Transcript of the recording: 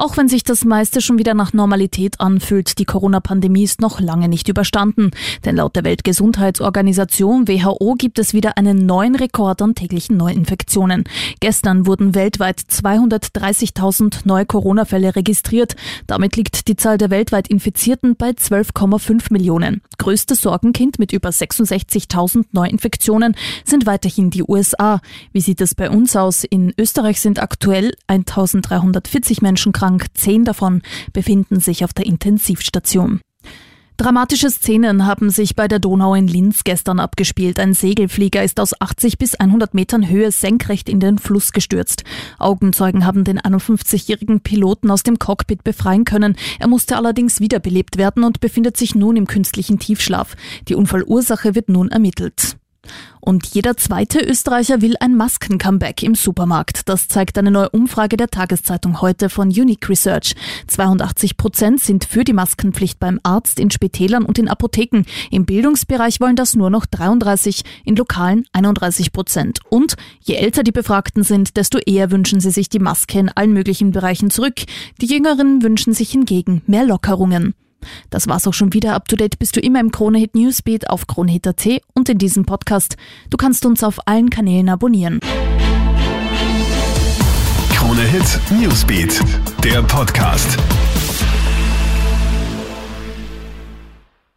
Auch wenn sich das meiste schon wieder nach Normalität anfühlt, die Corona-Pandemie ist noch lange nicht überstanden. Denn laut der Weltgesundheitsorganisation WHO gibt es wieder einen neuen Rekord an täglichen Neuinfektionen. Gestern wurden weltweit 230.000 neue Corona-Fälle registriert. Damit liegt die Zahl der weltweit Infizierten bei 12,5 Millionen. Größtes Sorgenkind mit über 66.000 Neuinfektionen sind weiterhin die USA. Wie sieht es bei uns aus? In Österreich sind aktuell 1.340 Menschen krank, zehn davon befinden sich auf der Intensivstation. Dramatische Szenen haben sich bei der Donau in Linz gestern abgespielt. Ein Segelflieger ist aus 80 bis 100 Metern Höhe senkrecht in den Fluss gestürzt. Augenzeugen haben den 51-jährigen Piloten aus dem Cockpit befreien können. Er musste allerdings wiederbelebt werden und befindet sich nun im künstlichen Tiefschlaf. Die Unfallursache wird nun ermittelt. Und jeder zweite Österreicher will ein Masken-Comeback im Supermarkt. Das zeigt eine neue Umfrage der Tageszeitung heute von Unique Research. 82 Prozent sind für die Maskenpflicht beim Arzt, in Spitälern und in Apotheken. Im Bildungsbereich wollen das nur noch 33, in Lokalen 31 Prozent. Und je älter die Befragten sind, desto eher wünschen sie sich die Maske in allen möglichen Bereichen zurück. Die Jüngeren wünschen sich hingegen mehr Lockerungen. Das war's auch schon wieder. Up to date bist du immer im Kronehit Newsbeat auf Kronehit.at und in diesem Podcast. Du kannst uns auf allen Kanälen abonnieren. Kronehit Newsbeat, der Podcast.